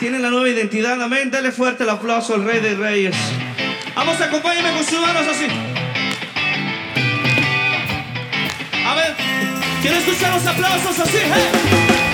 Tienen la nueva identidad, amén. Dale fuerte el aplauso al Rey de Reyes. Vamos, acompáñenme con sus manos así. A ver, quiero escuchar los aplausos así, hey.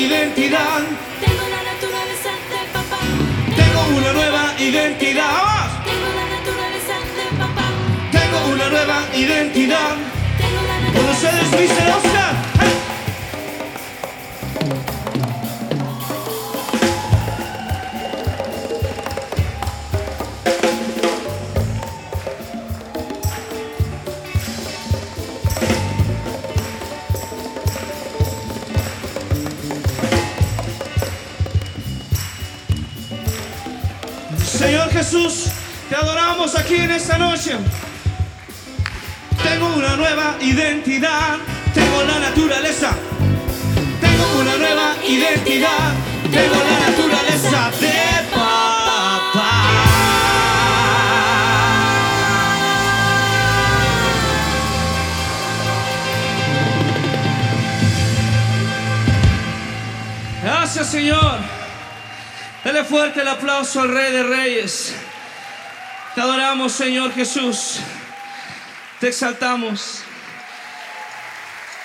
Identidad. Tengo la naturaleza de papá. Tengo una nueva identidad. Señor Jesús, te adoramos aquí en esta noche. Tengo una nueva identidad, tengo la naturaleza. Tengo una nueva identidad, tengo la naturaleza de papá. Gracias Señor. Dale fuerte el aplauso al Rey de Reyes. Te adoramos, Señor Jesús. Te exaltamos.